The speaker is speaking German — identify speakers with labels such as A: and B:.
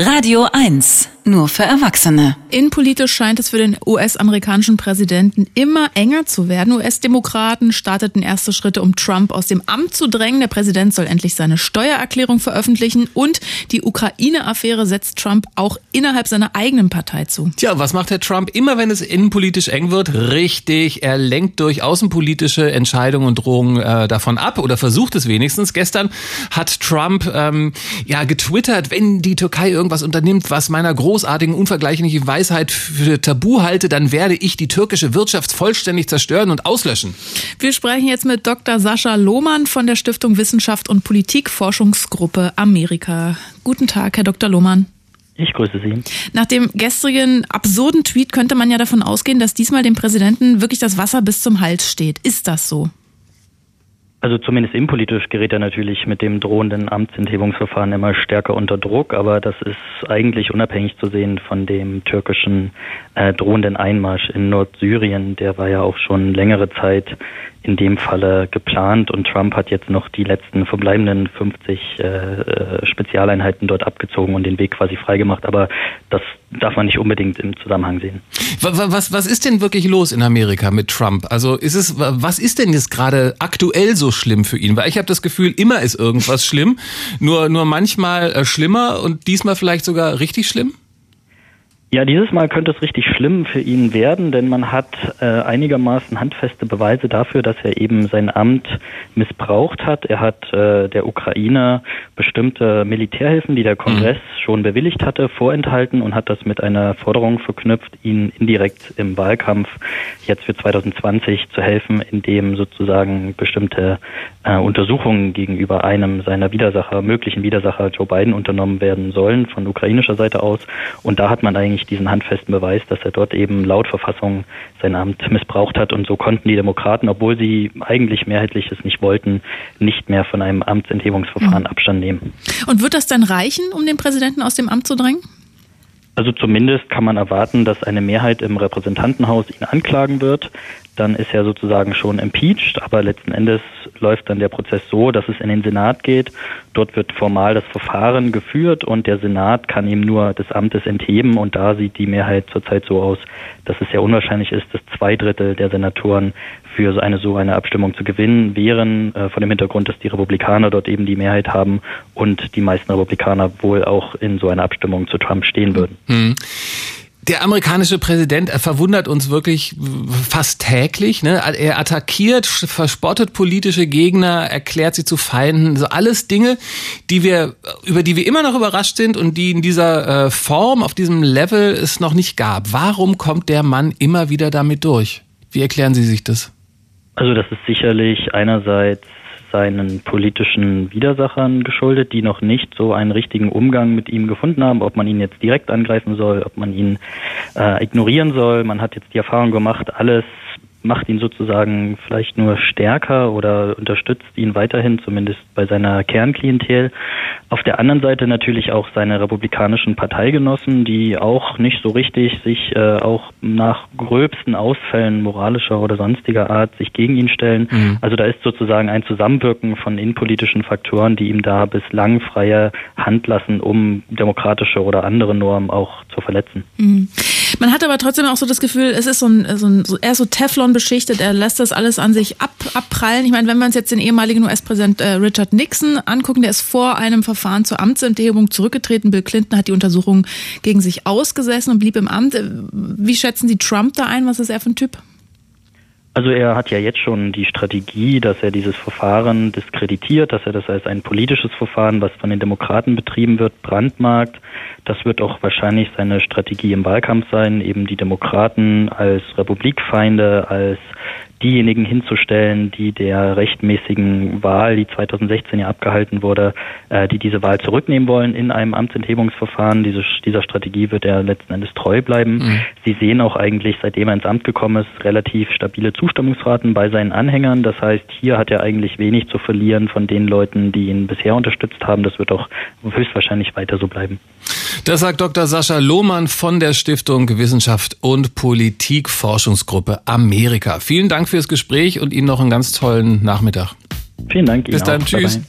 A: Radio 1, nur für Erwachsene.
B: Innenpolitisch scheint es für den US-amerikanischen Präsidenten immer enger zu werden. US-Demokraten starteten erste Schritte, um Trump aus dem Amt zu drängen. Der Präsident soll endlich seine Steuererklärung veröffentlichen und die Ukraine-Affäre setzt Trump auch innerhalb seiner eigenen Partei zu.
C: Tja, was macht der Trump immer, wenn es innenpolitisch eng wird? Richtig, er lenkt durch außenpolitische Entscheidungen und Drohungen äh, davon ab oder versucht es wenigstens. Gestern hat Trump ähm, ja getwittert, wenn die Türkei irgendwas unternimmt, was meiner großartigen, unvergleichlichen Weisheit für tabu halte, dann werde ich die türkische Wirtschaft vollständig zerstören und auslöschen.
B: Wir sprechen jetzt mit Dr. Sascha Lohmann von der Stiftung Wissenschaft und Politik Forschungsgruppe Amerika. Guten Tag, Herr Dr. Lohmann.
D: Ich grüße Sie.
B: Nach dem gestrigen absurden Tweet könnte man ja davon ausgehen, dass diesmal dem Präsidenten wirklich das Wasser bis zum Hals steht. Ist das so?
D: Also zumindest innenpolitisch gerät er natürlich mit dem drohenden Amtsenthebungsverfahren immer stärker unter Druck, aber das ist eigentlich unabhängig zu sehen von dem türkischen äh, drohenden Einmarsch in Nordsyrien. Der war ja auch schon längere Zeit in dem Falle geplant und Trump hat jetzt noch die letzten verbleibenden 50 äh, äh, Spezialeinheiten dort abgezogen und den Weg quasi freigemacht. Aber das darf man nicht unbedingt im Zusammenhang sehen.
C: Was, was, was ist denn wirklich los in Amerika mit Trump? Also ist es, was ist denn jetzt gerade aktuell so schlimm für ihn? Weil ich habe das Gefühl, immer ist irgendwas schlimm, nur, nur manchmal äh, schlimmer und diesmal vielleicht sogar richtig schlimm?
D: Ja, dieses Mal könnte es richtig schlimm für ihn werden, denn man hat äh, einigermaßen handfeste Beweise dafür, dass er eben sein Amt missbraucht hat. Er hat äh, der Ukraine bestimmte Militärhilfen, die der Kongress mhm. schon bewilligt hatte, vorenthalten und hat das mit einer Forderung verknüpft, ihn indirekt im Wahlkampf jetzt für 2020 zu helfen, indem sozusagen bestimmte äh, Untersuchungen gegenüber einem seiner Widersacher, möglichen Widersacher Joe Biden unternommen werden sollen von ukrainischer Seite aus. Und da hat man eigentlich nicht diesen handfesten Beweis, dass er dort eben laut Verfassung sein Amt missbraucht hat. Und so konnten die Demokraten, obwohl sie eigentlich mehrheitlich es nicht wollten, nicht mehr von einem Amtsenthebungsverfahren mhm. Abstand nehmen.
B: Und wird das dann reichen, um den Präsidenten aus dem Amt zu drängen?
D: Also zumindest kann man erwarten, dass eine Mehrheit im Repräsentantenhaus ihn anklagen wird. Dann ist er sozusagen schon impeached, aber letzten Endes läuft dann der Prozess so, dass es in den Senat geht. Dort wird formal das Verfahren geführt und der Senat kann ihm nur des Amtes entheben und da sieht die Mehrheit zurzeit so aus, dass es sehr unwahrscheinlich ist, dass zwei Drittel der Senatoren für so eine so eine Abstimmung zu gewinnen wären, äh, vor dem Hintergrund, dass die Republikaner dort eben die Mehrheit haben und die meisten Republikaner wohl auch in so einer Abstimmung zu Trump stehen würden.
C: Hm der amerikanische Präsident verwundert uns wirklich fast täglich. Ne? Er attackiert, verspottet politische Gegner, erklärt sie zu Feinden. So alles Dinge, die wir, über die wir immer noch überrascht sind und die in dieser äh, Form, auf diesem Level es noch nicht gab. Warum kommt der Mann immer wieder damit durch? Wie erklären Sie sich das?
D: Also das ist sicherlich einerseits seinen politischen Widersachern geschuldet, die noch nicht so einen richtigen Umgang mit ihm gefunden haben, ob man ihn jetzt direkt angreifen soll, ob man ihn äh, ignorieren soll. Man hat jetzt die Erfahrung gemacht, alles macht ihn sozusagen vielleicht nur stärker oder unterstützt ihn weiterhin, zumindest bei seiner Kernklientel. Auf der anderen Seite natürlich auch seine republikanischen Parteigenossen, die auch nicht so richtig sich äh, auch nach gröbsten Ausfällen moralischer oder sonstiger Art sich gegen ihn stellen. Mhm. Also da ist sozusagen ein Zusammenwirken von innenpolitischen Faktoren, die ihm da bislang freie Hand lassen, um demokratische oder andere Normen auch zu verletzen.
B: Mhm. Man hat aber trotzdem auch so das Gefühl, es ist so ein, so ein so, er ist so Teflon beschichtet, er lässt das alles an sich ab, abprallen. Ich meine, wenn wir uns jetzt den ehemaligen US-Präsident äh, Richard Nixon angucken, der ist vor einem Verfahren zur Amtsenthebung zurückgetreten. Bill Clinton hat die Untersuchung gegen sich ausgesessen und blieb im Amt. Äh, wie schätzen Sie Trump da ein? Was ist er für ein Typ?
D: Also er hat ja jetzt schon die Strategie, dass er dieses Verfahren diskreditiert, dass er das als ein politisches Verfahren, was von den Demokraten betrieben wird, brandmarkt. Das wird auch wahrscheinlich seine Strategie im Wahlkampf sein, eben die Demokraten als Republikfeinde, als diejenigen hinzustellen, die der rechtmäßigen Wahl, die 2016 ja abgehalten wurde, äh, die diese Wahl zurücknehmen wollen in einem Amtsenthebungsverfahren. Diese, dieser Strategie wird er letzten Endes treu bleiben. Mhm. Sie sehen auch eigentlich, seitdem er ins Amt gekommen ist, relativ stabile Zustimmungsraten bei seinen Anhängern. Das heißt, hier hat er eigentlich wenig zu verlieren von den Leuten, die ihn bisher unterstützt haben. Das wird auch höchstwahrscheinlich weiter so bleiben.
C: Das sagt Dr. Sascha Lohmann von der Stiftung Wissenschaft und Politik Forschungsgruppe Amerika. Vielen Dank fürs Gespräch und Ihnen noch einen ganz tollen Nachmittag.
D: Vielen Dank.
C: Bis dann. Tschüss. Bye bye.